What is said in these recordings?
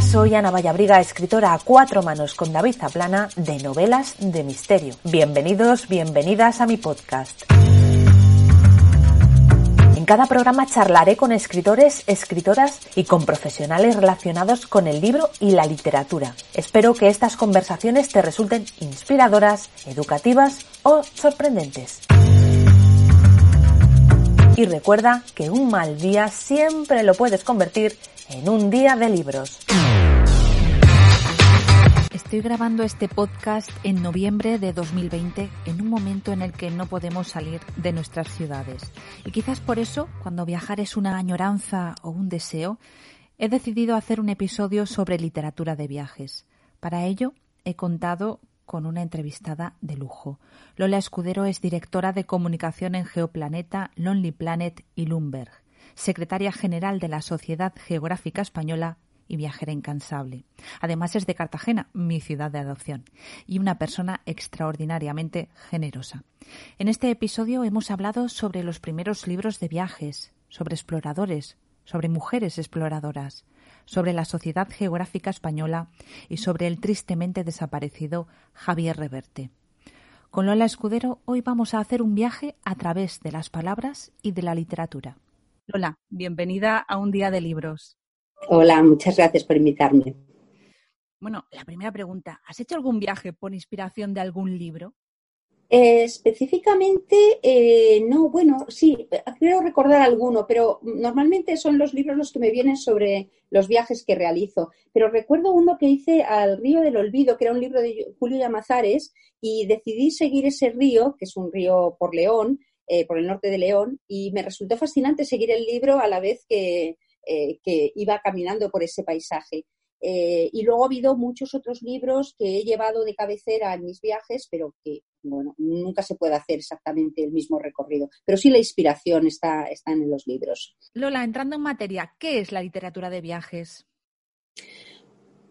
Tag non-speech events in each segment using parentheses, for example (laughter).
Soy Ana Vallabriga, escritora a cuatro manos con David Zaplana de novelas de misterio. Bienvenidos, bienvenidas a mi podcast. En cada programa charlaré con escritores, escritoras y con profesionales relacionados con el libro y la literatura. Espero que estas conversaciones te resulten inspiradoras, educativas o sorprendentes. Y recuerda que un mal día siempre lo puedes convertir en un día de libros. Estoy grabando este podcast en noviembre de 2020, en un momento en el que no podemos salir de nuestras ciudades. Y quizás por eso, cuando viajar es una añoranza o un deseo, he decidido hacer un episodio sobre literatura de viajes. Para ello, he contado con una entrevistada de lujo. Lola Escudero es directora de comunicación en Geoplaneta, Lonely Planet y Lumberg, secretaria general de la Sociedad Geográfica Española y viajera incansable. Además es de Cartagena, mi ciudad de adopción, y una persona extraordinariamente generosa. En este episodio hemos hablado sobre los primeros libros de viajes, sobre exploradores, sobre mujeres exploradoras, sobre la Sociedad Geográfica Española y sobre el tristemente desaparecido Javier Reverte. Con Lola Escudero hoy vamos a hacer un viaje a través de las palabras y de la literatura. Lola, bienvenida a un día de libros. Hola, muchas gracias por invitarme. Bueno, la primera pregunta, ¿has hecho algún viaje por inspiración de algún libro? Eh, específicamente, eh, no, bueno, sí, creo recordar alguno, pero normalmente son los libros los que me vienen sobre los viajes que realizo. Pero recuerdo uno que hice al Río del Olvido, que era un libro de Julio Llamazares, y decidí seguir ese río, que es un río por León, eh, por el norte de León, y me resultó fascinante seguir el libro a la vez que, que iba caminando por ese paisaje. Eh, y luego ha habido muchos otros libros que he llevado de cabecera en mis viajes, pero que, bueno, nunca se puede hacer exactamente el mismo recorrido. Pero sí la inspiración está, está en los libros. Lola, entrando en materia, ¿qué es la literatura de viajes?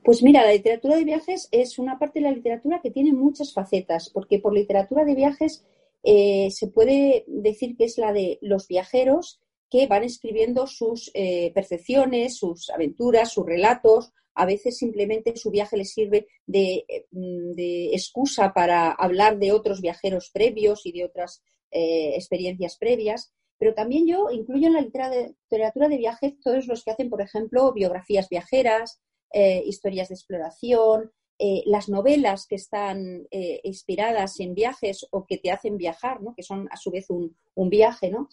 Pues mira, la literatura de viajes es una parte de la literatura que tiene muchas facetas, porque por literatura de viajes eh, se puede decir que es la de los viajeros que van escribiendo sus eh, percepciones, sus aventuras, sus relatos, a veces simplemente su viaje les sirve mm, de, excusa para hablar de otros viajeros previos y de otras eh, experiencias previas. Pero también yo incluyo en la literatura de viajes todos los que hacen, por ejemplo, biografías viajeras, eh, historias de exploración, eh, las novelas que están inspiradas en viajes o que te hacen viajar, ¿no? que son a su vez un, un viaje, ¿no?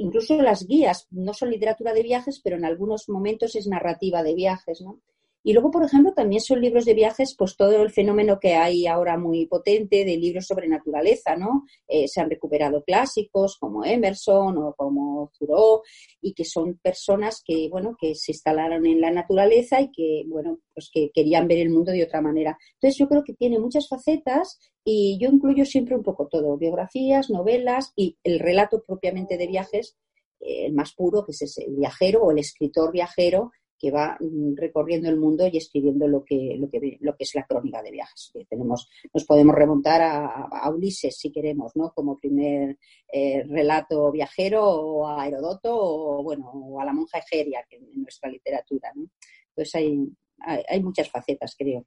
incluso las guías no son literatura de viajes, pero en algunos momentos es narrativa de viajes, ¿no? Y luego, por ejemplo, también son libros de viajes, pues todo el fenómeno que hay ahora muy potente de libros sobre naturaleza, ¿no? Eh, se han recuperado clásicos como Emerson o como Thoreau y que son personas que, bueno, que se instalaron en la naturaleza y que, bueno, pues que querían ver el mundo de otra manera. Entonces, yo creo que tiene muchas facetas y yo incluyo siempre un poco todo, biografías, novelas y el relato propiamente de viajes, eh, el más puro, que es el viajero o el escritor viajero, que va mm, recorriendo el mundo y escribiendo lo que, lo que, lo que es la crónica de viajes. tenemos, nos podemos remontar a, Ulises, si queremos, ¿no? como primer eh, relato viajero, o a Herodoto, o, bueno, o a la monja Egeria, que en nuestra literatura. ¿no? Entonces hay, hay, muchas facetas, creo.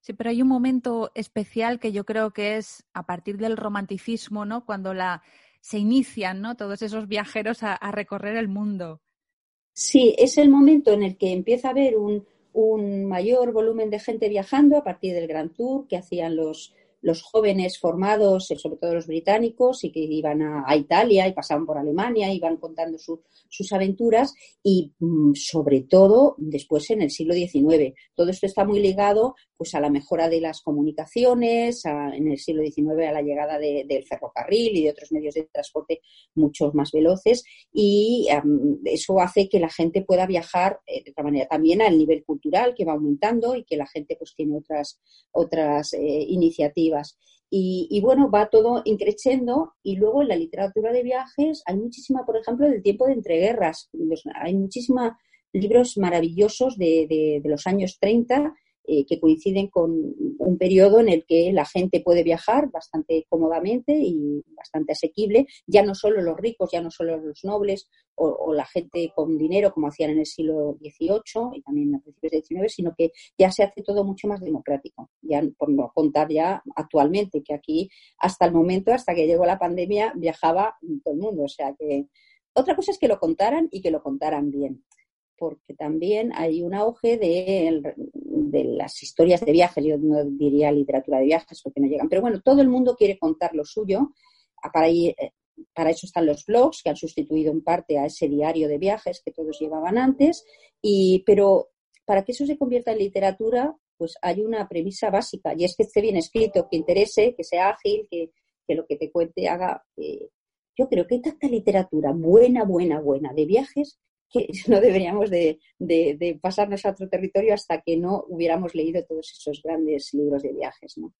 Sí, pero hay un momento especial que yo creo que es a partir del romanticismo, ¿no? Cuando la, se inician, ¿no? Todos esos viajeros a recorrer el mundo. Sí, es el momento en el que empieza a haber un, mayor volumen de gente viajando a partir del Gran Tour que hacían los, los jóvenes formados, eh, sobre todo los británicos, y que iban a, Italia y pasaban por Alemania, iban contando sus aventuras y mm, sobre todo después en el siglo XIX. Todo esto está muy ligado pues a la mejora de las comunicaciones, en el siglo XIX a la llegada del ferrocarril y de otros medios de transporte mucho más veloces y eso hace que la gente pueda viajar eh, de otra manera. También al nivel cultural que va aumentando y que la gente pues tiene otras, otras eh, iniciativas. Y, bueno, va todo increciendo y luego en la literatura de viajes hay muchísima, por ejemplo, del tiempo de entreguerras. Hay muchísimos libros maravillosos de, de, de los años 30 eh, que coinciden con un periodo en el que la gente puede viajar bastante cómodamente y bastante asequible, ya no solo los ricos, ya no solo los nobles o, la gente con dinero como hacían en el siglo XVIII y también a principios del XIX, sino que ya se hace todo mucho más democrático. Ya por no contar ya actualmente que aquí hasta el momento, hasta que llegó la pandemia, viajaba todo el mundo. O sea que otra cosa es que lo contaran y que lo contaran bien porque también hay un auge de, las historias de viajes, yo no diría literatura de viajes porque no llegan, pero bueno, todo el mundo quiere contar lo suyo, para, eh, para eso están los blogs que han sustituido en parte a ese diario de viajes que todos llevaban antes, y, pero para que eso se convierta en literatura, pues hay una premisa básica, y es que esté bien escrito, que interese, que sea ágil, que, lo que te cuente haga... Eh, yo creo que hay tanta literatura buena, buena, buena de viajes que (laughs) no deberíamos de, pasarnos a otro territorio hasta que no hubiéramos leído todos esos grandes libros de viajes, ¿no?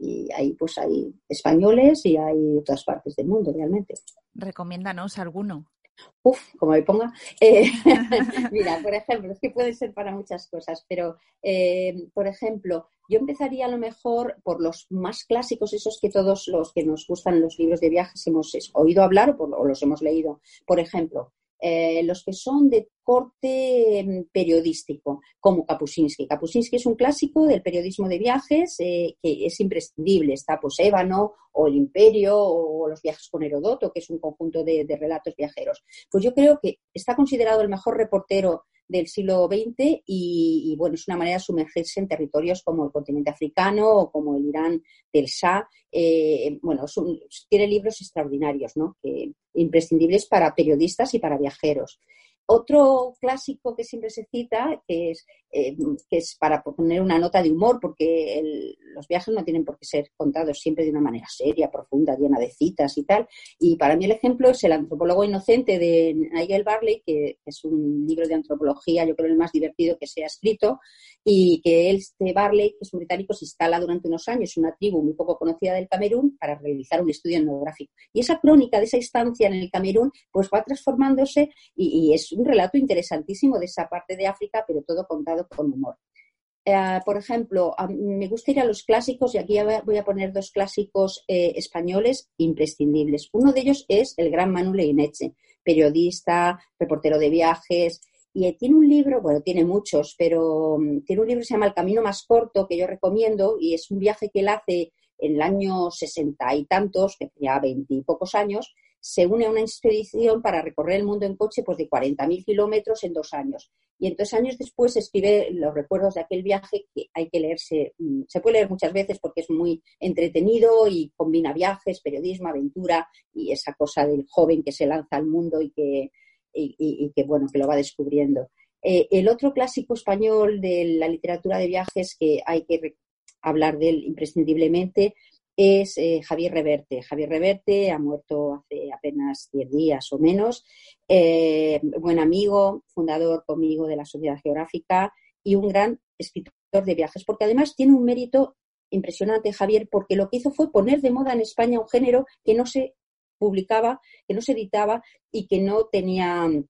Y ahí pues hay españoles y hay de todas partes del mundo realmente. Recomiéndanos alguno. Uf, como me ponga. Eh, (laughs) mira, por ejemplo, es que puede ser para muchas cosas, pero eh, por ejemplo, yo empezaría a lo mejor por los más clásicos, esos que todos los que nos gustan los libros de viajes hemos oído hablar o los hemos leído. Por ejemplo, eh, los que son de corte mm, periodístico, como Kapuscinski. Kapuscinski es un clásico del periodismo de viajes eh, que es imprescindible. Está pues Ébano o El Imperio o Los viajes con Herodoto, que es un conjunto de, relatos viajeros. Pues yo creo que está considerado el mejor reportero del siglo XX y, bueno, es una manera de sumergirse en territorios como el continente africano o como el Irán del Shah. Eh, bueno, tiene libros extraordinarios, ¿no? Imprescindibles para periodistas y para viajeros. Otro clásico que siempre se cita, que es, eh, que es para poner una nota de humor, porque los viajes no tienen por qué ser contados siempre de una manera seria, profunda, llena de citas y tal. Y para mí el ejemplo es El antropólogo inocente de Nigel Barley, que es un libro de antropología, yo creo el más divertido que se ha escrito, y que este Barley, que es un británico, se instala durante unos años en una tribu muy poco conocida del Camerún para realizar un estudio etnográfico. Y esa crónica de esa instancia en el Camerún, pues va transformándose y es un relato interesantísimo de esa parte de África, pero todo contado con humor. Eh, por ejemplo, me gusta ir a los clásicos y aquí voy a poner dos clásicos eh, españoles imprescindibles. Uno de ellos es el gran Manu Leineche, periodista, reportero de viajes, y tiene un libro, bueno, tiene muchos, pero mm, tiene un libro que se llama El Camino Más Corto, que yo recomiendo, y es un viaje que él hace en el año sesenta y tantos, que tenía veintipocos años, se une a una expedición para recorrer el mundo en coche pues, de 40.000 kilómetros en dos años. Y entonces años después escribe los recuerdos de aquel viaje que hay que leerse, mm, se puede leer muchas veces porque es muy entretenido y combina viajes, periodismo, aventura y esa cosa del joven que se lanza al mundo y que, y, que bueno, que lo va descubriendo. Eh, el otro clásico español de la literatura de viajes que hay que hablar de él imprescindiblemente es eh, Javier Reverte. Javier Reverte ha muerto hace apenas 10 días o menos. Eh, buen amigo, fundador conmigo de la Sociedad Geográfica y un gran escritor de viajes, porque además tiene un mérito impresionante, Javier, porque lo que hizo fue poner de moda en España un género que no se publicaba, que no se editaba y que no tenía mm,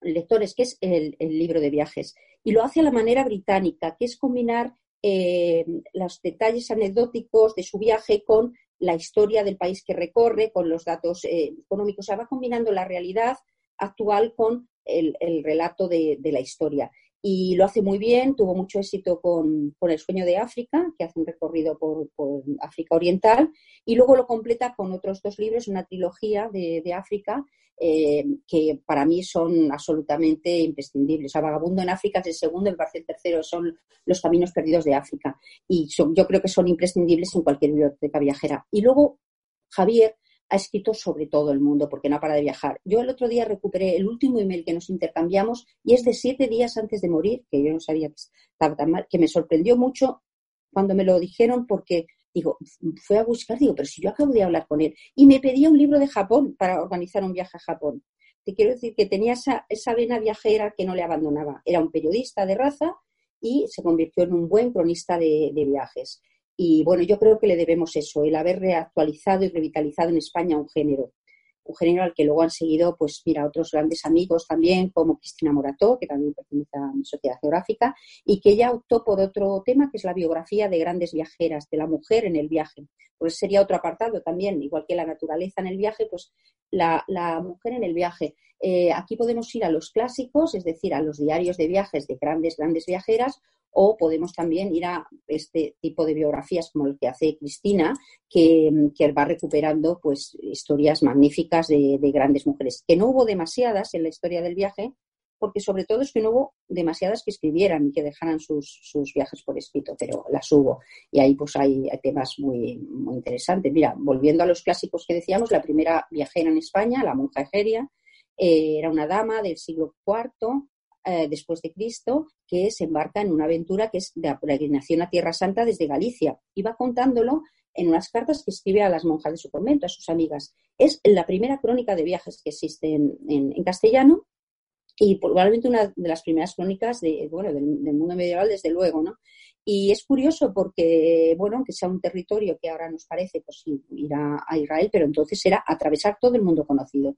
lectores, que es el libro de viajes. Y lo hace a la manera británica, que es combinar eh, los detalles anecdóticos de su viaje con la historia del país que recorre, con los datos eh, económicos. O sea, va combinando la realidad actual con el, relato de, la historia. Y lo hace muy bien, tuvo mucho éxito con, El sueño de África, que hace un recorrido por, África Oriental, y luego lo completa con otros dos libros, una trilogía de, África, eh, que para mí son absolutamente imprescindibles. O sea, Vagabundo en África es el segundo, el tercero, son Los Caminos Perdidos de África, y yo creo que son imprescindibles en cualquier biblioteca viajera. Y luego, Javier ha escrito sobre todo el mundo porque no para de viajar. Yo el otro día recuperé el último email que nos intercambiamos y es de siete días antes de morir, que yo no sabía que estaba tan mal, que me sorprendió mucho cuando me lo dijeron porque digo, fue a buscar, digo, pero si yo acabo de hablar con él y me pedía un libro de Japón para organizar un viaje a Japón. Te quiero decir que tenía esa, esa vena viajera que no le abandonaba. Era un periodista de raza y se convirtió en un buen cronista de viajes. Y bueno, yo creo que le debemos eso, el haber reactualizado y revitalizado en España un género. Un género al que luego han seguido, pues mira, otros grandes amigos también, como Cristina Morató, que también pertenece a mi sociedad geográfica, y que ya optó por otro tema, que es la biografía de grandes viajeras, de la mujer en el viaje. Pues sería otro apartado también, igual que la naturaleza en el viaje, pues la, mujer en el viaje. Eh, aquí podemos ir a los clásicos, es decir, a los diarios de viajes de grandes, grandes viajeras, o podemos también ir a este tipo de biografías como el que hace Cristina, que, va recuperando pues historias magníficas de, grandes mujeres, que no hubo demasiadas en la historia del viaje, porque sobre todo es que no hubo demasiadas que escribieran y que dejaran sus, viajes por escrito, pero las hubo. Y ahí pues hay, temas muy, muy interesantes. Mira, volviendo a los clásicos que decíamos, la primera viajera en España, la monja Egeria, eh, era una dama del siglo IV eh, después de Cristo, que se embarca en una aventura que es de la peregrinación a Tierra Santa desde Galicia. Y va contándolo en unas cartas que escribe a las monjas de su convento, a sus amigas. Es la primera crónica de viajes que existe en, castellano y probablemente una de las primeras crónicas de, bueno, del, mundo medieval, desde luego, ¿no? Y es curioso porque, bueno, aunque sea un territorio que ahora nos parece pues, ir a Israel, pero entonces era atravesar todo el mundo conocido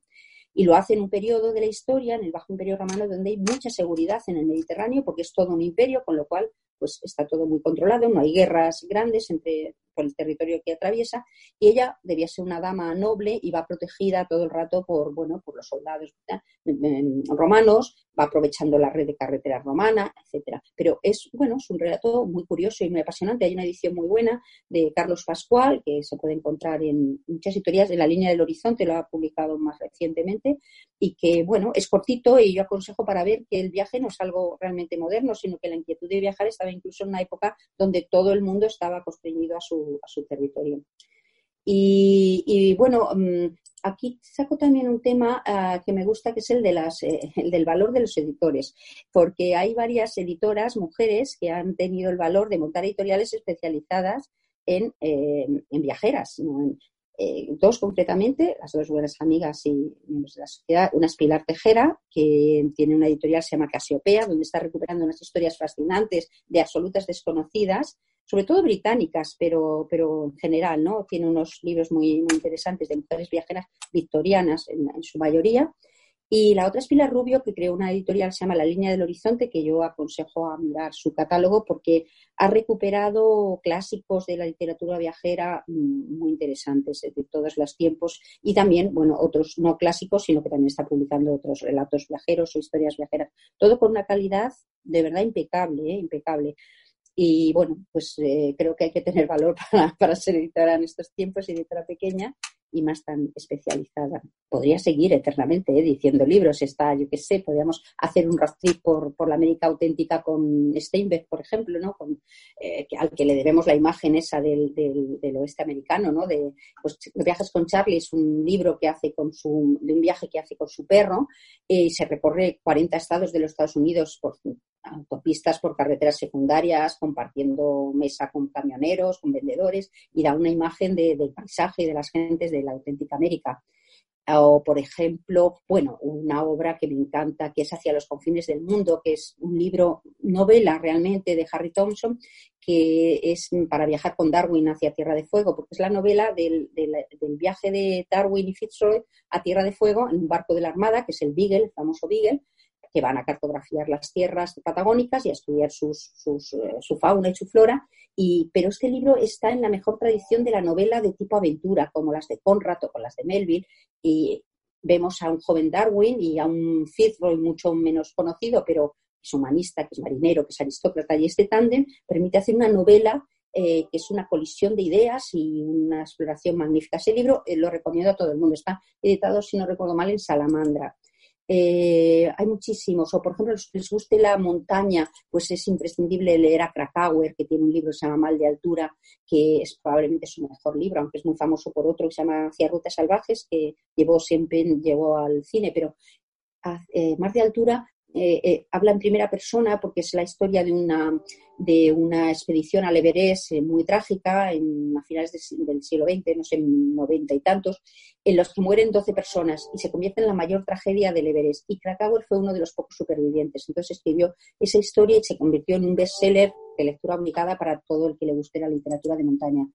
y lo hace en un periodo de la historia, en el Bajo Imperio Romano, donde hay mucha seguridad en el Mediterráneo, porque es todo un imperio, con lo cual pues está todo muy controlado, no hay guerras grandes entre por el territorio que atraviesa y ella debía ser una dama noble y va protegida todo el rato por bueno por los soldados romanos va aprovechando la red de carreteras romana etcétera. Pero es bueno es un relato muy curioso y muy apasionante. Hay una edición muy buena de Carlos Pascual que se puede encontrar en muchas historias de la línea del horizonte lo ha publicado más recientemente y que bueno es cortito y yo aconsejo para ver que el viaje no es algo realmente moderno sino que la inquietud de viajar estaba incluso en una época donde todo el mundo estaba constreñido a su a su territorio. Y, bueno, mm, aquí saco también un tema ah, que me gusta, que es el, de las, eh, el del valor de los editores, porque hay varias editoras, mujeres, que han tenido el valor de montar editoriales especializadas en, eh, viajeras. Eh, dos concretamente, las dos buenas amigas y miembros de la sociedad. Una es Pilar Tejera, que tiene una editorial que se llama Casiopea, donde está recuperando unas historias fascinantes de absolutas desconocidas sobre todo británicas, pero, pero en general, ¿no? Tiene unos libros muy, interesantes de mujeres viajeras victorianas en, su mayoría. Y la otra es Pilar Rubio, que creó una editorial que se llama La Línea del Horizonte, que yo aconsejo a mirar su catálogo porque ha recuperado clásicos de la literatura viajera mm, muy interesantes de todos los tiempos y también, bueno, otros no clásicos, sino que también está publicando otros relatos viajeros o historias viajeras. Todo con una calidad de verdad impecable, ¿eh? impecable. Y bueno, pues eh, creo que hay que tener valor (laughs) para, ser editora en estos tiempos, editora pequeña y más tan especializada. Podría seguir eternamente eh, diciendo libros. Está, yo qué sé, podríamos hacer un trip por, por la América auténtica con Steinbeck, por ejemplo, ¿no? Con, eh, al que le debemos la imagen esa del, del, oeste americano, ¿no? De pues, Viajes con Charlie es un libro que hace con su, de un viaje que hace con su perro y se recorre 40 estados de los Estados Unidos por autopistas por carreteras secundarias, compartiendo mesa con camioneros, con vendedores, y da una imagen del paisaje y de las gentes de la auténtica América. O, por ejemplo, bueno, una obra que me encanta, que es Hacia los confines del mundo, que es un libro, novela realmente de Harry Thompson, que es para viajar con Darwin hacia Tierra de Fuego, porque es la novela del, del viaje de Darwin y Fitzroy a Tierra de Fuego en un barco de la Armada, que es el Beagle, el famoso Beagle, que van a cartografiar las tierras patagónicas y a estudiar eh, su fauna y su flora. Y, pero este libro está en la mejor tradición de la novela de tipo aventura, como las de Conrad o con las de Melville. Y vemos a un joven Darwin y a un Fitzroy mucho menos conocido, pero es humanista, que es marinero, que es aristócrata, y este tándem permite hacer una novela eh, que es una colisión de ideas y una exploración magnífica. Ese libro eh, lo recomiendo a todo el mundo. Está editado, si no recuerdo mal, en Salamandra. Eh, hay muchísimos, o por ejemplo, los que les guste la montaña, pues es imprescindible leer a Krakauer, que tiene un libro que se llama Mal de Altura, que es probablemente su mejor libro, aunque es muy famoso por otro que se llama Hacia Rutas Salvajes, que llevó siempre llevó al cine, pero eh, Mar de Altura eh, eh, habla en primera persona porque es la historia de una, de una expedición al Everest eh, muy trágica en, a finales del siglo XX, no sé, noventa y tantos, en los que mueren 12 personas y se convierte en la mayor tragedia del Everest. Y Krakauer fue uno de los pocos supervivientes. Entonces escribió esa historia y se convirtió en un bestseller de lectura obligada para todo el que le guste la literatura de montaña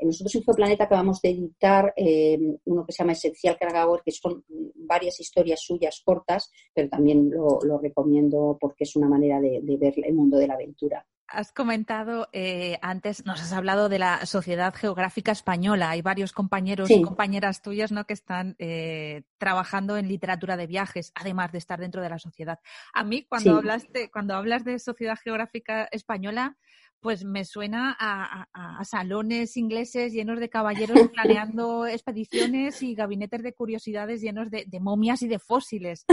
nosotros en Geoplaneta acabamos de editar eh, uno que se llama Esencial Krakauer, que son varias historias suyas cortas, pero también lo, recomiendo porque es una manera de, ver el mundo de la aventura. Has comentado eh, antes, nos has hablado de la Sociedad Geográfica Española. Hay varios compañeros y compañeras tuyas ¿no? que están eh, trabajando en literatura de viajes, además de estar dentro de la sociedad. A mí, cuando, hablaste, cuando hablas de Sociedad Geográfica Española, pues me suena a, salones ingleses llenos de caballeros planeando expediciones y gabinetes de curiosidades llenos de, momias y de fósiles.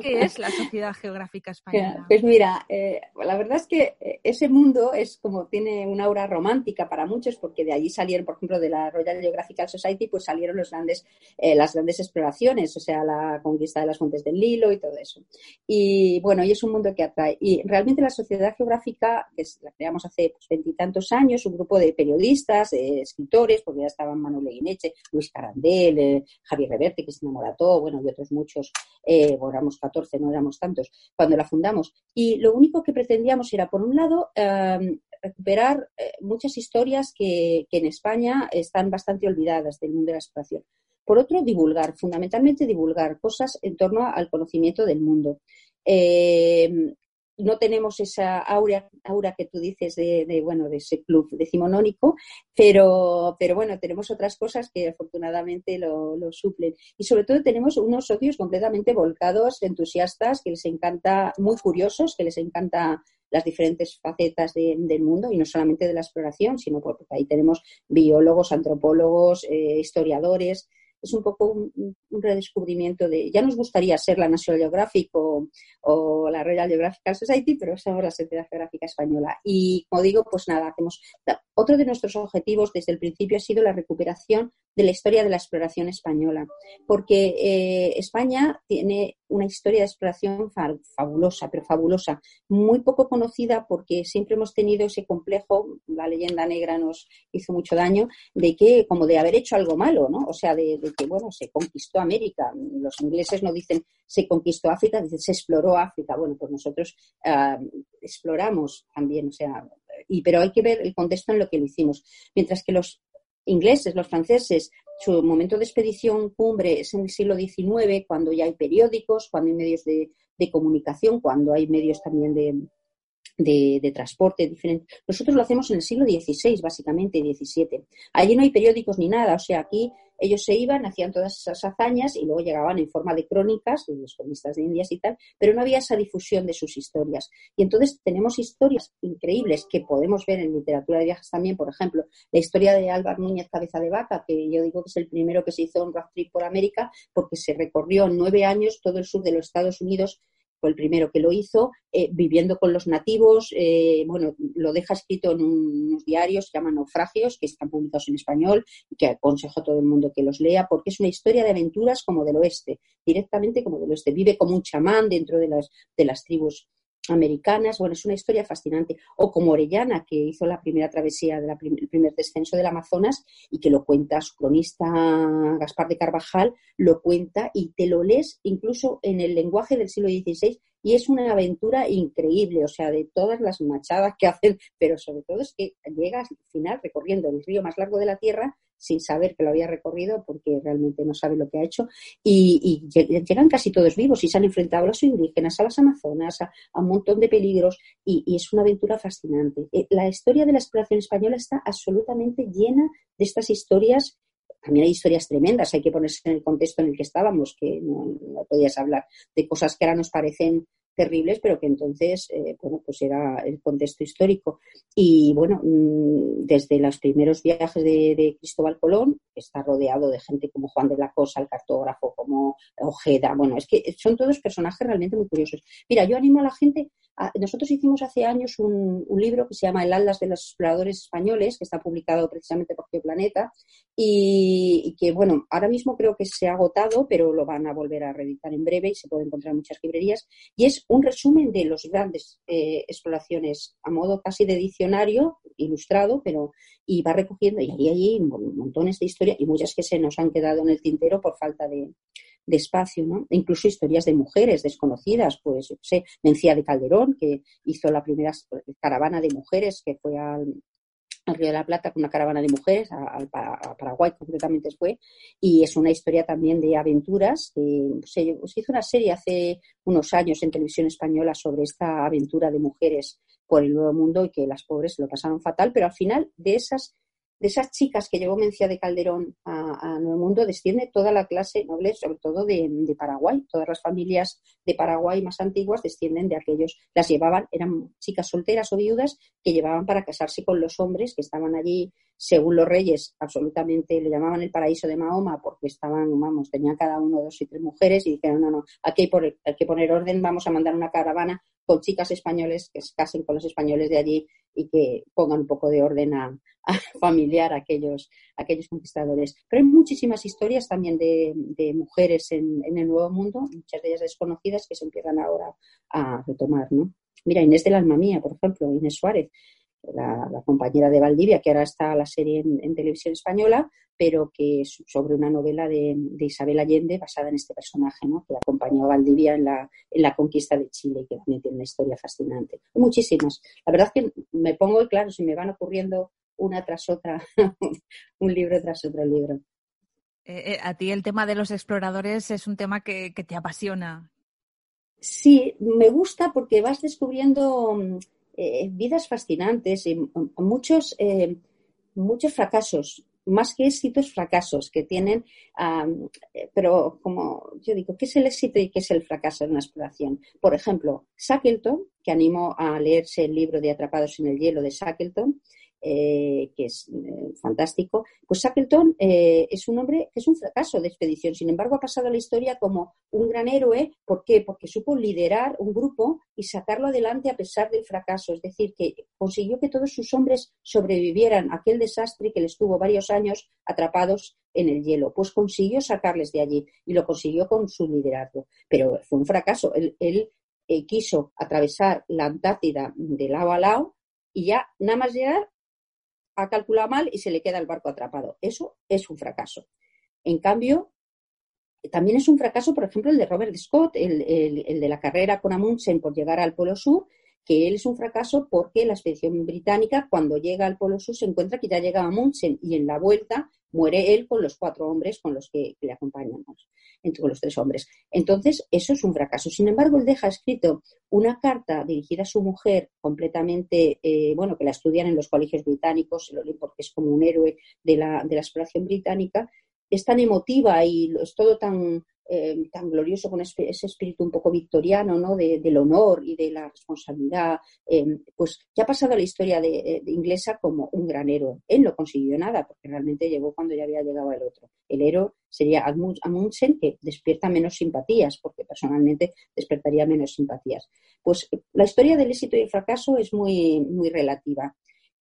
¿Qué es la Sociedad Geográfica Española? Pues mira, eh, la verdad es que eh, ese mundo es como tiene una aura romántica para muchos, porque de allí salieron, por ejemplo, de la Royal Geographical Society, pues salieron eh, las grandes exploraciones, o sea, la conquista de las fuentes del Nilo y todo eso. Y bueno, y es un mundo que atrae. Y realmente la Sociedad Geográfica, que creamos pues, veintitantos años, un grupo de periodistas, escritores, porque ya estaban Manuel Leguineche, Luis Carandel, eh, Javier Reverte, que se todo, bueno, y otros muchos, eh, bueno, éramos 14, no éramos tantos, cuando la fundamos. Y lo único que pretendíamos era, por un lado, em, recuperar eh, muchas historias que, que en España están bastante olvidadas del mundo de la exploración. Por otro, divulgar, fundamentalmente divulgar cosas en torno al conocimiento del mundo. Eh, no tenemos esa aura, aura que tú dices de, bueno, de ese club decimonónico, pero, pero bueno, tenemos otras cosas que afortunadamente lo, suplen. Y sobre todo tenemos unos socios completamente volcados, entusiastas, que les encanta, muy curiosos, que les encanta las diferentes facetas del mundo y no solamente de la exploración, sino porque ahí tenemos biólogos, antropólogos, eh, historiadores, es un poco un, redescubrimiento de, ya nos gustaría ser la National Geographic o, la Royal Geographical Society, pero somos la Sociedad Geográfica Española. Y como digo, pues nada, hacemos, otro de nuestros objetivos desde el principio ha sido la recuperación de la historia de la exploración española, porque eh, España tiene una historia de exploración fabulosa, pero fabulosa, muy poco conocida porque siempre hemos tenido ese complejo, la leyenda negra nos hizo mucho daño, de que como de haber hecho algo malo, ¿no? O sea, de, que, bueno, se conquistó América. Los ingleses no dicen se conquistó África, dicen se exploró África. Bueno, pues nosotros ah, exploramos también, o sea, y, pero hay que ver el contexto en lo que lo hicimos. Mientras que los ingleses, los franceses, su momento de expedición cumbre es en el siglo XIX, cuando ya hay periódicos, cuando hay medios de, comunicación, cuando hay medios también de, de, transporte diferente. Nosotros lo hacemos en el siglo XVI, básicamente, XVII. Allí no hay periódicos ni nada, o sea, aquí ellos se iban, hacían todas esas hazañas y luego llegaban en forma de crónicas, de los cronistas de Indias y tal, pero no había esa difusión de sus historias. Y entonces tenemos historias increíbles que podemos ver en literatura de viajes también, por ejemplo, la historia de Álvaro Núñez Cabeza de Vaca, que yo digo que es el primero que se hizo un road trip por América, porque se recorrió nueve años todo el sur de los Estados Unidos fue el primero que lo hizo, eh, viviendo con los nativos, eh, bueno, lo deja escrito en unos diarios que llaman naufragios, que están publicados en español y que aconsejo a todo el mundo que los lea, porque es una historia de aventuras como del oeste, directamente como del oeste. Vive como un chamán dentro de las, de las tribus americanas. Bueno, es una historia fascinante. O como Orellana, que hizo la primera travesía, de el primer descenso del Amazonas y que lo cuenta su cronista Gaspar de Carvajal, lo cuenta y te lo lees incluso en el lenguaje del siglo XVI y es una aventura increíble, o sea, de todas las machadas que (laughs) hacen, pero sobre todo es que llegas al final recorriendo el río más largo de la Tierra sin saber que lo había recorrido porque realmente no sabe lo que ha hecho y, llegan casi todos vivos y se han enfrentado a los indígenas, a las amazonas, a, un montón de peligros y, es una aventura fascinante. Eh, la historia de la exploración española está absolutamente llena de estas historias también hay historias tremendas, hay que ponerse en el contexto en el que estábamos, que no, podías hablar de cosas que ahora nos parecen terribles, pero que entonces, eh, bueno, pues era el contexto histórico. Y bueno, mm, desde los primeros viajes de, Cristóbal Colón, está rodeado de gente como Juan de la Cosa, el cartógrafo, como Ojeda, bueno, es que son todos personajes realmente muy curiosos. Mira, yo animo a la gente, nosotros hicimos hace años un, libro que se llama El Atlas de los Exploradores Españoles, que está publicado precisamente por Planeta, y, y que, bueno, ahora mismo creo que se ha agotado, pero lo van a volver a reeditar en breve y se puede encontrar en muchas librerías. Y es un resumen de las grandes eh, exploraciones a modo casi de diccionario, ilustrado, pero y va recogiendo, y hay ahí montones de historias y muchas que se nos han quedado en el tintero por falta de, espacio, ¿no? E incluso historias de mujeres desconocidas, pues, yo sé, Mencía de Calderón, que hizo la primera caravana de mujeres que fue al, Río de la Plata con una caravana de mujeres, a, Paraguay concretamente fue, y es una historia también de aventuras. se, hizo una serie hace unos años en televisión española sobre esta aventura de mujeres por el Nuevo Mundo y que las pobres lo pasaron fatal, pero al final de esas de esas chicas que llevó Mencía de Calderón a, Nuevo Mundo desciende toda la clase noble, sobre todo de, Paraguay. Todas las familias de Paraguay más antiguas descienden de aquellos. Las llevaban, eran chicas solteras o viudas que llevaban para casarse con los hombres que estaban allí, según los reyes, absolutamente le llamaban el paraíso de Mahoma porque estaban, vamos, tenían cada uno dos y tres mujeres y dijeron, no, no, aquí hay, hay que poner orden, vamos a mandar una caravana con chicas españoles que se casen con los españoles de allí y que pongan un poco de orden a, (laughs) familiar a aquellos, aquellos conquistadores. Pero hay muchísimas historias también de, mujeres en, el Nuevo Mundo, muchas de ellas desconocidas, que se empiezan ahora a retomar. ¿no? Mira, Inés de la Alma Mía, por ejemplo, Inés Suárez, la, compañera de Valdivia, que ahora está la serie en, televisión española, pero que es sobre una novela de, Isabel Allende basada en este personaje, ¿no? que acompañó a Valdivia en la, en la conquista de Chile y que también tiene una historia fascinante. muchísimas. La verdad es que me pongo, claro, si me van ocurriendo una tras otra, (laughs) un libro tras otro libro. Eh, eh, a ti el tema de los exploradores es un tema que, que te apasiona. Sí, me gusta porque vas descubriendo eh, vidas fascinantes y muchos, eh, muchos fracasos, más que éxitos, fracasos que tienen, eh, pero como yo digo, ¿qué es el éxito y qué es el fracaso en una exploración? Por ejemplo, Shackleton, que animo a leerse el libro de Atrapados en el hielo de Shackleton, eh, que es eh, fantástico, pues Shackleton eh, es un hombre que es un fracaso de expedición. Sin embargo, ha pasado a la historia como un gran héroe. ¿Por qué? Porque supo liderar un grupo y sacarlo adelante a pesar del fracaso. Es decir, que consiguió que todos sus hombres sobrevivieran a aquel desastre que les tuvo varios años atrapados en el hielo. Pues consiguió sacarles de allí y lo consiguió con su liderazgo. Pero fue un fracaso. Él, él quiso atravesar la Antártida de lado a lado y ya nada más llegar ha calculado mal y se le queda el barco atrapado. Eso es un fracaso. En cambio, también es un fracaso, por ejemplo, el de Robert Scott, el, de la carrera con Amundsen por llegar al Polo Sur, que él es un fracaso porque la expedición británica, cuando llega al Polo Sur, se encuentra que ya llega Amundsen y en la vuelta muere él con los cuatro hombres con los que, le acompañan, con los tres hombres. Entonces, eso es un fracaso. Sin embargo, él deja escrito una carta dirigida a su mujer completamente, eh, bueno, que la estudian en los colegios británicos, porque es como un héroe de la, de la exploración británica, es tan emotiva y es todo tan, eh, tan glorioso con ese espíritu un poco victoriano, ¿no? del honor y de la responsabilidad, eh, pues ya ha pasado a la historia de, inglesa como un gran héroe. Él no consiguió nada porque realmente llegó cuando ya había llegado el otro. El héroe sería Amundsen, que despierta menos simpatías, porque personalmente despertaría menos simpatías. Pues la historia del éxito y el fracaso es muy, muy relativa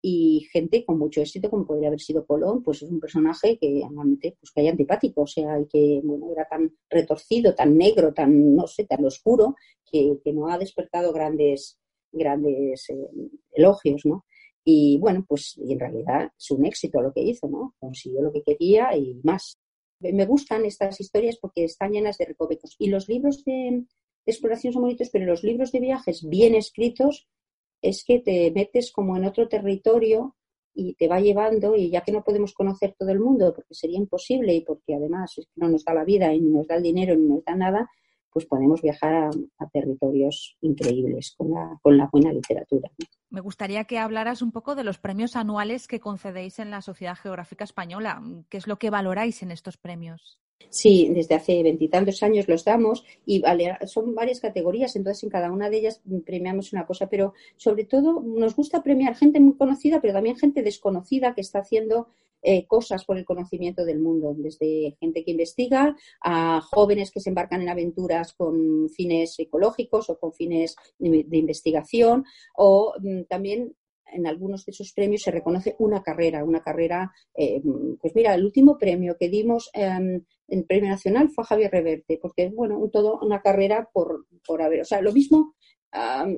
y gente con mucho éxito, como podría haber sido Colón, pues es un personaje que normalmente pues que hay antipático, o sea, y que bueno, era tan retorcido, tan negro, tan, no sé, tan oscuro, que, no ha despertado grandes, grandes eh, elogios, ¿no? Y bueno, pues y en realidad es un éxito lo que hizo, ¿no? Consiguió lo que quería y más. Me gustan estas historias porque están llenas de recovecos. Y los libros de, de exploración son bonitos, pero los libros de viajes bien escritos es que te metes como en otro territorio y te va llevando y ya que no podemos conocer todo el mundo porque sería imposible y porque además no nos da la vida y ni nos da el dinero ni nos da nada, pues podemos viajar a, territorios increíbles con la, con la buena literatura. Me gustaría que hablaras un poco de los premios anuales que concedéis en la Sociedad Geográfica Española. ¿Qué es lo que valoráis en estos premios? Sí, desde hace veintitantos años los damos y son varias categorías, entonces en cada una de ellas premiamos una cosa, pero sobre todo nos gusta premiar gente muy conocida, pero también gente desconocida que está haciendo eh, cosas por el conocimiento del mundo, desde gente que investiga a jóvenes que se embarcan en aventuras con fines ecológicos o con fines de, investigación o mm, también en algunos de esos premios se reconoce una carrera, una carrera, eh, pues mira, el último premio que dimos em, en Premio Nacional fue a Javier Reverte, porque, bueno, todo una carrera por, por haber, o sea, lo mismo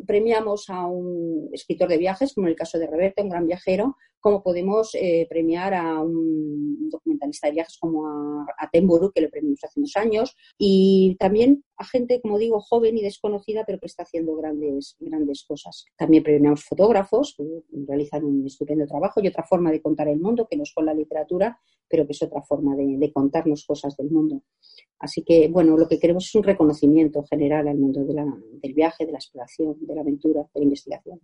premiamos a un escritor de viajes, como en el caso de Reverte, un gran viajero, como podemos eh, premiar a un documentalista de viajes como a, a Temburu, que lo premiamos hace unos años, y también a gente, como digo, joven y desconocida, pero que está haciendo grandes, grandes cosas. También premiamos fotógrafos, que realizan un estupendo trabajo y otra forma de contar el mundo, que no es con la literatura, pero que es otra forma de, contarnos cosas del mundo. Así que, bueno, lo que queremos es un reconocimiento general al mundo del viaje, de la exploración, de la aventura, de la investigación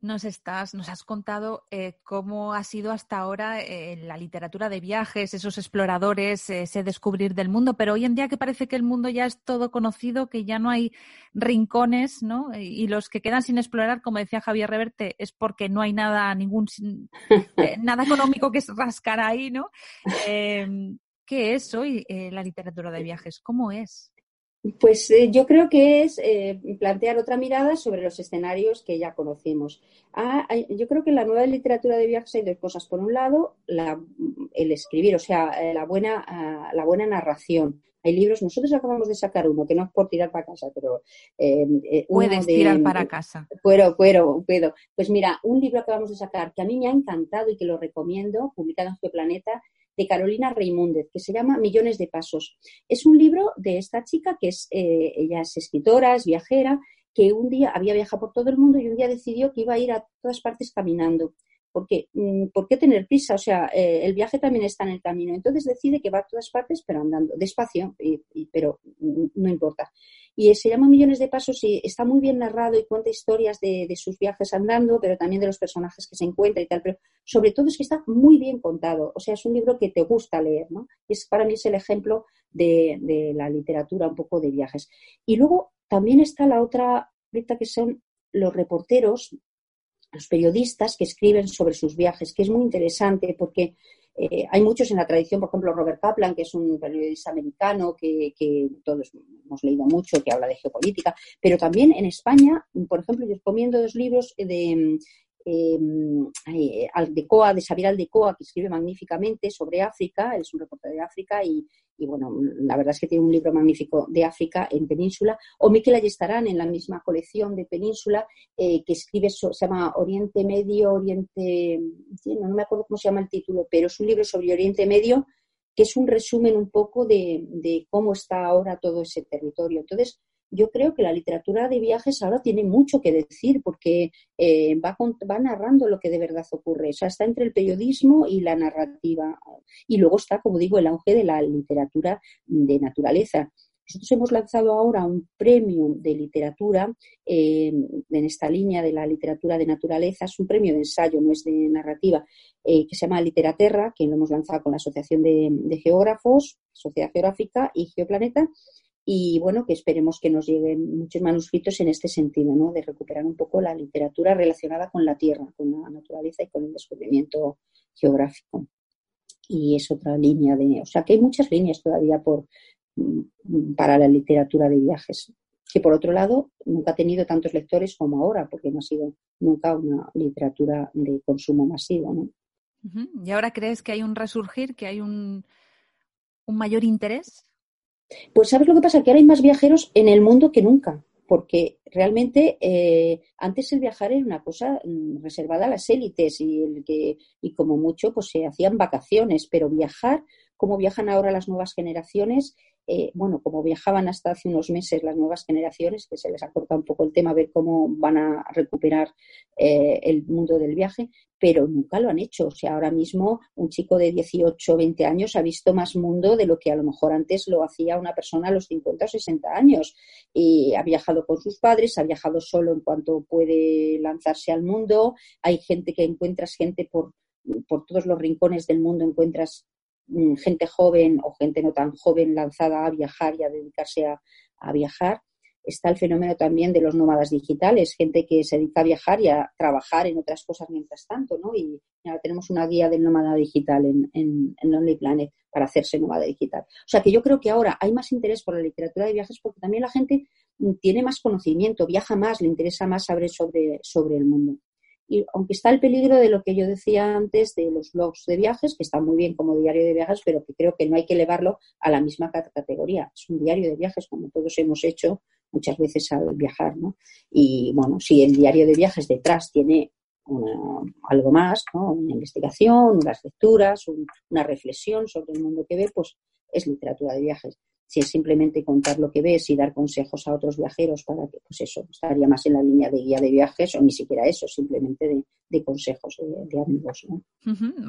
nos estás, nos has contado eh, cómo ha sido hasta ahora eh, la literatura de viajes, esos exploradores, ese descubrir del mundo, pero hoy en día que parece que el mundo ya es todo conocido, que ya no hay rincones, ¿no? Y, los que quedan sin explorar, como decía Javier Reverte, es porque no hay nada, ningún eh, (laughs) nada económico que rascar ahí, ¿no? Em, ¿Qué es hoy la literatura de viajes? ¿Cómo es? Pues eh, yo creo que es eh, plantear otra mirada sobre los escenarios que ya conocemos. Ah, yo creo que en la nueva literatura de viajes hay dos cosas. Por un lado, el escribir, o sea, eh, la buena, ah, la buena narración. Hay libros, nosotros acabamos de sacar uno, que no es por tirar para casa, pero... Puedes tirar para casa. Puedo, puedo, puedo. Pues mira, un libro acabamos de sacar que a mí me ha encantado y que lo recomiendo, publicado en Planeta, de Carolina Reimúndez, que se llama Millones de Pasos. Es un libro de esta chica que es, eh, ella es escritora, es viajera, que un día había viajado por todo el mundo y un día decidió que iba a ir a todas partes caminando. Porque, mm, ¿Por qué tener prisa? O sea, eh, el viaje también está en el camino. Entonces decide que va a todas partes, pero andando, despacio, pero mm, no importa y se llama Millones de Pasos y está muy bien narrado y cuenta historias de, sus viajes andando, pero también de los personajes que se encuentra y tal, pero sobre todo es que está muy bien contado, o sea, es un libro que te gusta leer, ¿no? es, para mí es el ejemplo de, de la literatura un poco de viajes. Y luego también está la otra que son los reporteros, los periodistas que escriben sobre sus viajes, que es muy interesante porque eh, hay muchos en la tradición, por ejemplo, Robert Kaplan, que es un periodista americano que, todos hemos leído mucho, que habla de geopolítica, pero también en España, por ejemplo, yo recomiendo dos libros de eh, Aldecoa, de Xavier Aldecoa, que escribe magníficamente sobre África, es un reporte de África y, bueno, la verdad es que tiene un libro magnífico de África en Península, o Miquel Ayestarán en la misma colección de Península, eh, que escribe, se llama Oriente Medio, Oriente, no, me acuerdo cómo se llama el título, pero es un libro sobre Oriente Medio que es un resumen un poco de cómo está ahora todo ese territorio. Entonces, yo creo que la literatura de viajes ahora tiene mucho que decir porque eh, va, narrando lo que de verdad ocurre. O sea, está entre el periodismo y la narrativa. Y luego está, como digo, el auge de la literatura de naturaleza. Nosotros hemos lanzado ahora un premio de literatura eh, en esta línea de la literatura de naturaleza. Es un premio de ensayo, no es de narrativa, eh, que se llama Literaterra, que lo hemos lanzado con la Asociación de Geógrafos, Sociedad Geográfica y Geoplaneta y bueno, que esperemos que nos lleguen muchos manuscritos en este sentido, ¿no? De recuperar un poco la literatura relacionada con la tierra, con la naturaleza y con el descubrimiento geográfico. Y es otra línea de, o sea, que hay muchas líneas todavía por mm, para la literatura de viajes, que por otro lado nunca ha tenido tantos lectores como ahora, porque no ha sido nunca una literatura de consumo masivo, ¿no? ¿Y ahora crees que hay un resurgir, que hay un, un mayor interés? Pues sabes lo que pasa, que ahora hay más viajeros en el mundo que nunca, porque realmente eh, antes el viajar era una cosa mm, reservada a las élites y, el que, y como mucho pues se hacían vacaciones, pero viajar como viajan ahora las nuevas generaciones eh, bueno, como viajaban hasta hace unos meses las nuevas generaciones, que se les ha cortado un poco el tema, a ver cómo van a recuperar eh, el mundo del viaje, pero nunca lo han hecho. O sea, ahora mismo un chico de 18 20 años ha visto más mundo de lo que a lo mejor antes lo hacía una persona a los 50 o 60 años. Y ha viajado con sus padres, ha viajado solo en cuanto puede lanzarse al mundo. Hay gente que encuentras gente por por todos los rincones del mundo encuentras gente joven o gente no tan joven lanzada a viajar y a dedicarse a viajar está el fenómeno también de los nómadas digitales, gente que se dedica a viajar y a trabajar en otras cosas mientras tanto, ¿no? Y ahora tenemos una guía del nómada digital en, en, en Only Planet para hacerse nómada digital. O sea que yo creo que ahora hay más interés por la literatura de viajes porque también la gente tiene más conocimiento, viaja más, le interesa más saber sobre, sobre el mundo. Y aunque está el peligro de lo que yo decía antes de los blogs de viajes, que está muy bien como diario de viajes, pero que creo que no hay que elevarlo a la misma categoría. Es un diario de viajes como todos hemos hecho muchas veces al viajar, ¿no? Y bueno, si el diario de viajes detrás tiene algo más, ¿no? Una investigación, unas lecturas, una reflexión sobre el mundo que ve, pues es literatura de viajes si es simplemente contar lo que ves y dar consejos a otros viajeros para que, pues eso, estaría más en la línea de guía de viajes o ni siquiera eso, simplemente de, consejos de, amigos.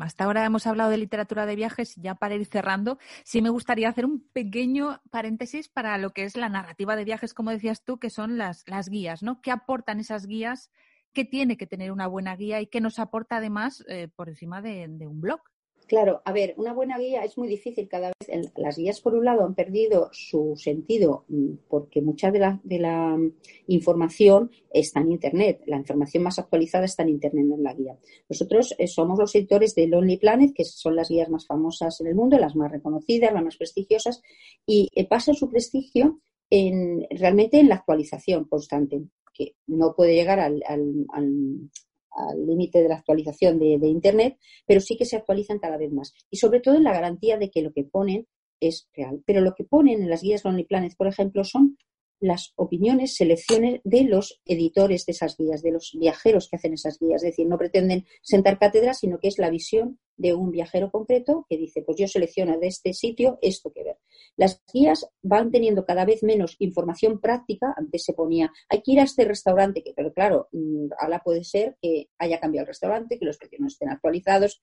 Hasta ahora hemos hablado de literatura de viajes, ya para ir cerrando, sí me gustaría hacer un pequeño paréntesis para lo que es la narrativa de viajes, como decías tú, que son las, las guías, ¿no? ¿Qué aportan esas guías? ¿Qué tiene que tener una buena guía y qué nos aporta además eh, por encima de un blog? Claro, a ver, una buena guía es muy difícil cada vez. Las guías, por un lado, han perdido su sentido mm, porque mucha de la, de la mm, información está en Internet. La información más actualizada está en Internet, en la guía. Nosotros eh, somos los editores de Lonely Planet, que son las guías más famosas en el mundo, las más reconocidas, las más prestigiosas, y eh, pasa su prestigio en, realmente en la actualización constante, que no puede llegar al al límite de la actualización de, Internet, pero sí que se actualizan cada vez más. Y sobre todo en la garantía de que lo que ponen es real. Pero lo que ponen en las guías Lonely Planet, por ejemplo, son las opiniones, selecciones de los editores de esas guías, de los viajeros que hacen esas guías. Es decir, no pretenden sentar cátedra, sino que es la visión de un viajero concreto que dice, pues yo selecciono de este sitio esto que ver. Las guías van teniendo cada vez menos información práctica. Antes se ponía, hay que ir a este restaurante, que, pero claro, mm, ahora puede ser que haya cambiado el restaurante, que los precios no estén actualizados,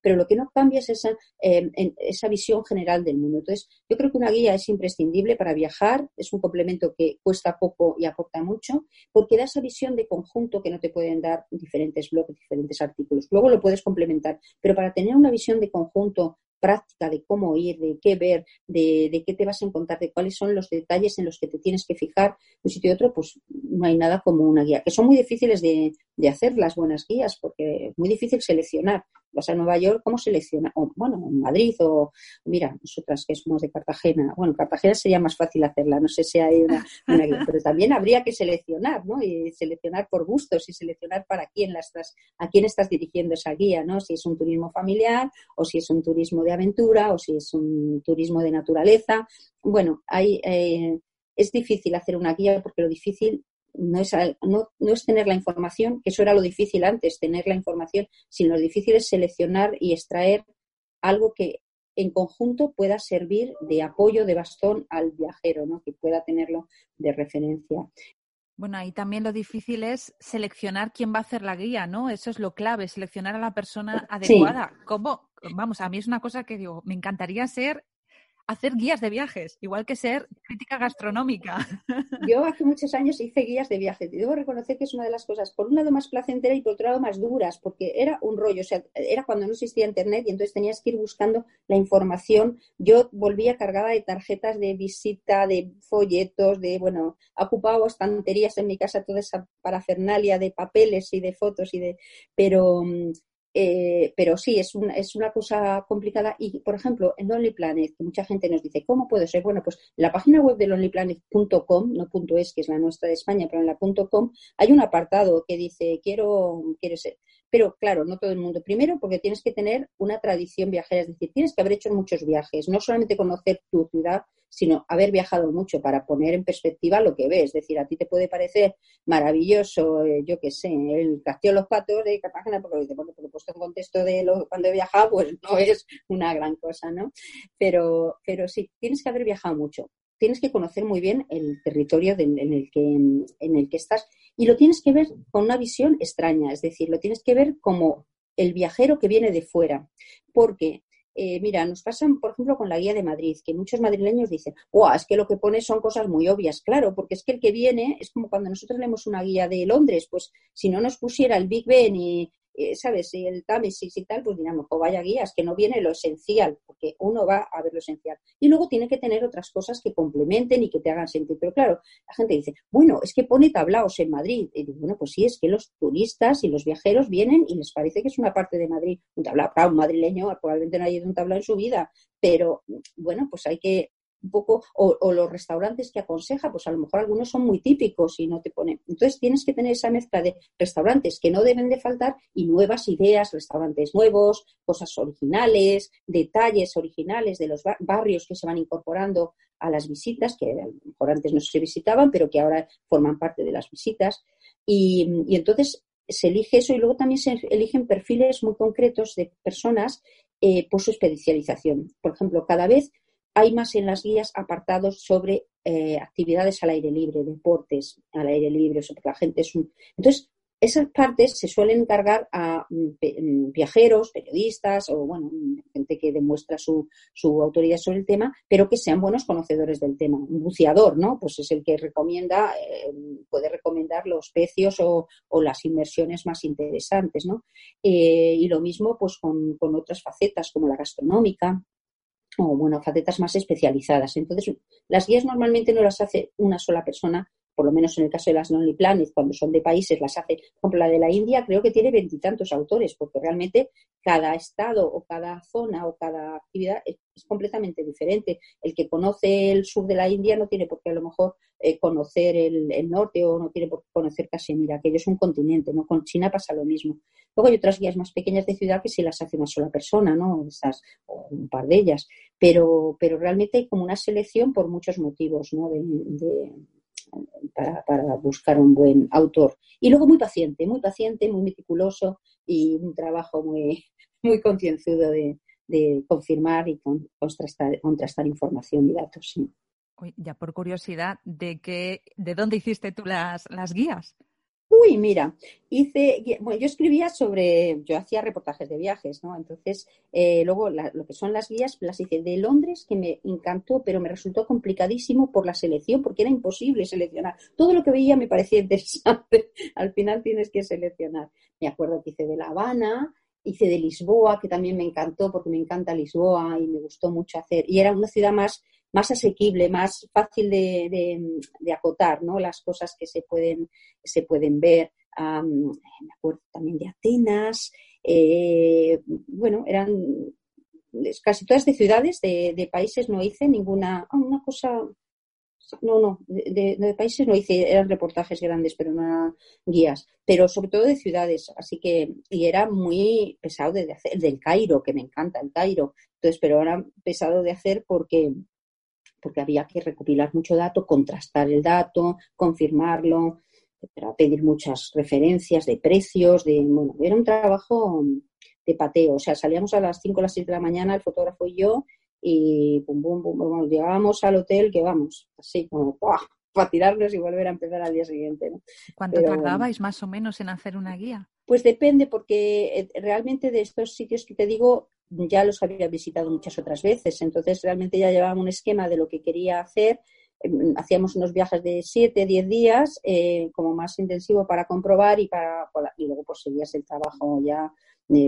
pero lo que no cambia es esa, em, esa visión general del mundo. Entonces, yo creo que una guía es imprescindible para viajar, es un complemento que cuesta poco y aporta mucho, porque da esa visión de conjunto que no te pueden dar diferentes blogs, diferentes artículos. Luego lo puedes complementar, pero para tener una visión de conjunto práctica de cómo ir, de qué ver, de, de, qué te vas a encontrar, de cuáles son los detalles en los que te tienes que fijar un sitio y otro, pues no hay nada como una guía, que son muy difíciles de, de hacer las buenas guías, porque es muy difícil seleccionar vas a Nueva York, ¿cómo selecciona? O, bueno, en Madrid o, mira, nosotras que somos de Cartagena. Bueno, Cartagena sería más fácil hacerla, no sé si hay una, (laughs) pero también habría que seleccionar, ¿no? Y seleccionar por gustos y seleccionar para quién la estás, a quién estás dirigiendo esa guía, ¿no? Si es un turismo familiar o si es un turismo de aventura o si es un turismo de naturaleza. Bueno, hay, eh, es difícil hacer una guía porque lo difícil no es, no, no es tener la información, que eso era lo difícil antes, tener la información, sino lo difícil es seleccionar y extraer algo que en conjunto pueda servir de apoyo, de bastón al viajero, ¿no? que pueda tenerlo de referencia. Bueno, ahí también lo difícil es seleccionar quién va a hacer la guía, ¿no? Eso es lo clave, seleccionar a la persona adecuada. ¿Cómo? Vamos, a mí es una cosa que digo, me encantaría ser hacer guías de viajes, igual que ser crítica gastronómica. (laughs) Yo hace muchos años hice guías de viajes y debo reconocer que es una de las cosas, por un lado más placentera y por otro lado más duras, porque era un rollo, o sea, era cuando no existía internet y entonces tenías que ir buscando la información. Yo volvía cargada de tarjetas de visita, de folletos, de, bueno, ocupaba estanterías en mi casa, toda esa parafernalia de papeles y de fotos y de, pero mm, eh, pero sí, es, es una cosa complicada. Y, por ejemplo, en Lonely Planet, mucha gente nos dice, ¿cómo puede ser? Bueno, pues la página web de lonelyplanet.com, no .es, que es la nuestra de España, pero en la .com, hay un apartado que dice, quiero, quiero ser. Pero claro, no todo el mundo. Primero, porque tienes que tener una tradición viajera, es decir, tienes que haber hecho muchos viajes, no solamente conocer tu ciudad, sino haber viajado mucho para poner en perspectiva lo que ves. Es decir, a ti te puede parecer maravilloso, eh, yo qué sé, el Castillo de los Patos de Cartagena, porque bueno, por puesto en contexto de lo, cuando he viajado, pues no es una gran cosa, ¿no? Pero, pero sí, tienes que haber viajado mucho. Tienes que conocer muy bien el territorio en, el que, en el que estás y lo tienes que ver con una visión extraña, es decir, lo tienes que ver como el viajero que viene de fuera, porque eh, mira, nos pasa, por ejemplo, con la guía de Madrid, que muchos madrileños dicen, ¡guau! Es que lo que pone son cosas muy obvias. Claro, porque es que el que viene es como cuando nosotros leemos una guía de Londres, pues si no nos pusiera el Big Ben y, eh, ¿sabes? Si el Támesis y tal, pues digamos, o vaya guías, que no viene lo esencial, porque uno va a ver lo esencial. Y luego tiene que tener otras cosas que complementen y que te hagan sentir. Pero claro, la gente dice, bueno, es que pone tablaos en Madrid. Y digo, bueno, pues sí, es que los turistas y los viajeros vienen y les parece que es una parte de Madrid. Un tablao, claro, un madrileño probablemente no haya un tablao en su vida, pero bueno, pues hay que un poco, o, los restaurantes que aconseja, pues a lo mejor algunos son muy típicos y no te ponen. Entonces tienes que tener esa mezcla de restaurantes que no deben de faltar y nuevas ideas, restaurantes nuevos, cosas originales, detalles originales de los barrios que se van incorporando a las visitas, que a lo mejor antes no se visitaban, pero que ahora forman parte de las visitas. Y, entonces se elige eso y luego también se eligen perfiles muy concretos de personas eh, por su especialización. Por ejemplo, cada vez hay más en las guías apartados sobre eh, actividades al aire libre, deportes al aire libre, sobre la gente es un... Entonces, esas partes se suelen encargar a mm, mm, viajeros, periodistas o, bueno, gente que demuestra su, su, autoridad sobre el tema, pero que sean buenos conocedores del tema. Un buceador, ¿no? Pues es el que recomienda, eh, puede recomendar los precios o, las inversiones más interesantes, ¿no? Eh, y lo mismo, pues, con otras facetas como la gastronómica, o bueno, facetas más especializadas. Entonces, las guías normalmente no las hace una sola persona, por lo menos en el caso de las Lonely Planet, cuando son de países, las hace, por ejemplo, la de la India creo que tiene veintitantos autores, porque realmente cada estado o cada zona o cada actividad es, completamente diferente. El que conoce el sur de la India no tiene por qué a lo mejor eh, conocer el, norte o no tiene por qué conocer Casemira, aquello es un continente, ¿no? Con China pasa lo mismo. Luego hay otras guías más pequeñas de ciudad que sí las hace una sola persona, ¿no? Esas, o un par de ellas. Pero, pero realmente hay como una selección por muchos motivos, ¿no? Para, buscar un buen autor. Y luego muy paciente, muy paciente, muy meticuloso y un trabajo muy, (laughs) muy concienzudo de, confirmar y contrastar, contrastar información y datos. Ya por curiosidad, ¿de qué, de dónde hiciste tú las, las guías? Uy, mira, hice, bueno, yo escribía sobre, yo hacía reportajes de viajes, ¿no? Entonces, eh, luego lo que son las guías las hice de Londres, que me encantó, pero me resultó complicadísimo por la selección, porque era imposible seleccionar. Todo lo que veía me parecía (laughs) interesante. Al final tienes que seleccionar. Me acuerdo que hice de La Habana, hice de Lisboa, que también me encantó, porque me encanta Lisboa y me gustó mucho hacer. Y era una ciudad más más asequible, más fácil de, acotar, ¿no? Las cosas que se pueden, se pueden ver. me acuerdo también de Atenas. Eh, bueno, eran casi todas de ciudades, de, países no hice ninguna, ah, una cosa, no, no, de, países no hice, eran reportajes grandes, pero no guías, pero sobre todo de ciudades, así que, y era muy pesado de, hacer, del Cairo, que me encanta el Cairo, entonces, pero era pesado de hacer porque, porque había que recopilar mucho dato, contrastar el dato, confirmarlo, pedir muchas referencias de precios, de, bueno, era un trabajo de pateo, o sea, salíamos a las 5 o las 6 de la mañana, el fotógrafo y yo, y pum, pum, pum, llegábamos al hotel que vamos, así como, para tirarnos y volver a empezar al día siguiente. ¿Cuánto tardabais más o menos en hacer una guía? Pues depende, porque eh, realmente de estos sitios que te digo, ya los había visitado muchas otras veces, entonces realmente ya llevaba un esquema de lo que quería hacer. Em, hacíamos unos viajes de 7, 10 días, eh, como más intensivo para comprobar y, para, y luego pues seguías el trabajo ya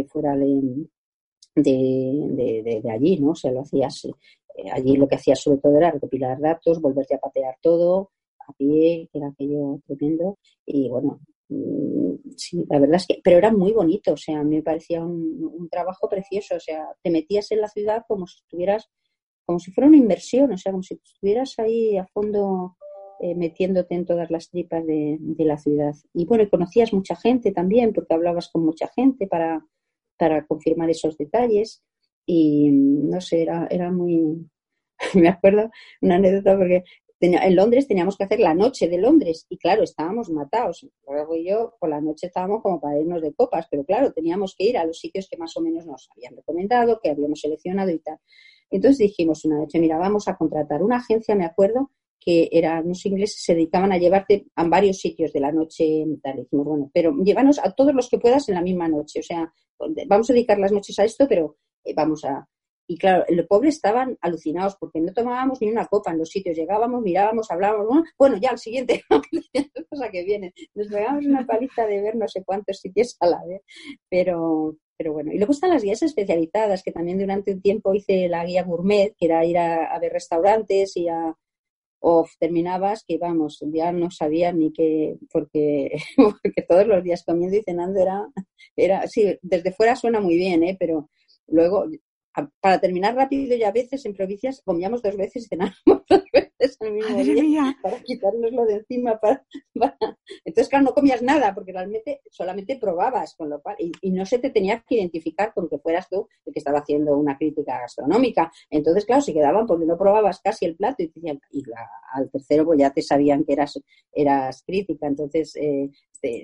fuera de, de, allí, ¿no? O sea, lo hacías, eh, allí lo que hacías sobre todo era recopilar datos, volverte a patear todo a pie, que era aquello tremendo, y bueno, sí, la verdad es que, pero era muy bonito, o sea, a mí me parecía un, trabajo precioso, o sea, te metías en la ciudad como si estuvieras, como si fuera una inversión, o sea, como si estuvieras ahí a fondo eh, metiéndote en todas las tripas de, la ciudad. Y bueno, conocías mucha gente también, porque hablabas con mucha gente para, para confirmar esos detalles. Y no sé, era, era muy, (laughs) me acuerdo una anécdota porque en Londres teníamos que hacer la noche de Londres y claro, estábamos matados. Luego yo por la noche estábamos como para irnos de copas, pero claro, teníamos que ir a los sitios que más o menos nos habían recomendado, que habíamos seleccionado y tal. Entonces dijimos una noche, mira, vamos a contratar una agencia, me acuerdo, que eran unos ingleses, se dedicaban a llevarte a varios sitios de la noche. Tal. Dijimos, bueno, pero llévanos a todos los que puedas en la misma noche. O sea, vamos a dedicar las noches a esto, pero eh, vamos a, Y claro, los pobres estaban alucinados porque no tomábamos ni una copa en los sitios. Llegábamos, mirábamos, hablábamos, bueno, ya al siguiente, (laughs) cosa que viene. Nos pegábamos una paliza de ver no sé cuántos sitios a la vez. Pero, pero bueno, y luego están las guías especializadas, que también durante un tiempo hice la guía gourmet, que era ir a, ver restaurantes y a, o terminabas que vamos, ya no sabía ni qué, porque, (laughs) porque todos los días comiendo y cenando era, era, sí, desde fuera suena muy bien, ¿eh? pero luego para terminar rápido y a veces en provincias comíamos dos veces y cenábamos (laughs) dos veces mismo día para quitárnoslo de encima. Para, Entonces, claro, no comías nada porque realmente solamente probabas, con lo cual, y, no se te tenía que identificar con que fueras tú el que estaba haciendo una crítica gastronómica. Entonces, claro, se quedaban porque no probabas casi el plato y, te decían, y al tercero pues ya te sabían que eras, eras crítica. Entonces, eh,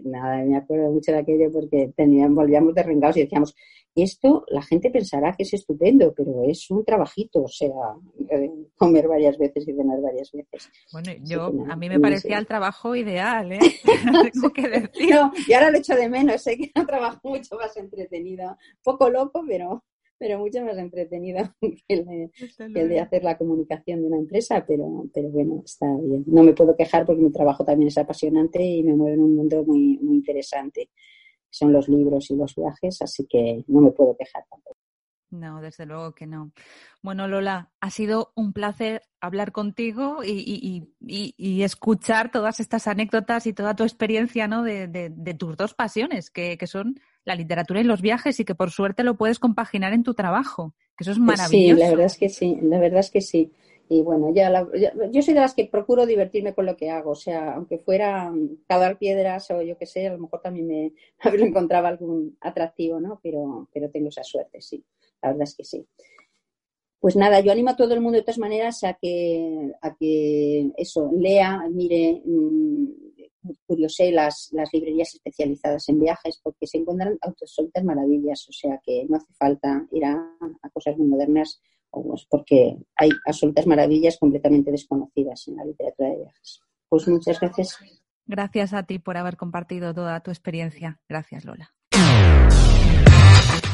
nada, me acuerdo mucho de aquello porque teníamos, volvíamos de rengados y decíamos, esto la gente pensará que es estupendo, pero es un trabajito, o sea, eh, comer varias veces y cenar varias veces. Bueno, yo, a mí me parecía el trabajo ideal, ¿eh? (laughs) (laughs) Tengo que decir. No, y ahora lo echo de menos, sé que es un trabajo mucho más entretenido, poco loco, pero pero mucho más entretenido (laughs) que el, de, hacer la comunicación de una empresa, pero, pero bueno, está bien. No me puedo quejar porque mi trabajo también es apasionante y me mueve en un mundo muy, muy interesante. Son los libros y los viajes, así que no me puedo quejar tampoco. No, desde luego que no. Bueno, Lola, ha sido un placer hablar contigo y, escuchar todas estas anécdotas y toda tu experiencia ¿no? de, tus dos pasiones, que, son la literatura y los viajes, y que por suerte lo puedes compaginar en tu trabajo, que eso es maravilloso. Sí, la verdad es que sí, la verdad es que sí. Y bueno, ya, yo soy de las que procuro divertirme con lo que hago, o sea, aunque fuera cavar piedras o yo qué sé, a lo mejor también me, (laughs) me encontraba algún atractivo, ¿no? Pero, pero tengo esa suerte, sí la verdad es que sí. Pues nada, yo animo a todo el mundo de todas maneras a que, a que eso, lea, mire, mm, curiose las, las librerías especializadas en viajes porque se encuentran absolutas maravillas, o sea que no hace falta ir a, cosas muy modernas pues porque hay absolutas maravillas completamente desconocidas en la literatura de viajes. Pues muchas gracias. Gracias a ti por haber compartido toda tu experiencia. Gracias, Lola.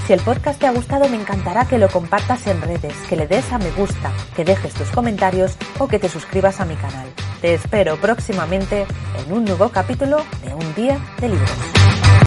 Si el podcast te ha gustado, me encantará que lo compartas en redes, que le des a me gusta, que dejes tus comentarios o que te suscribas a mi canal. Te espero próximamente en un nuevo capítulo de Un Día de Libros.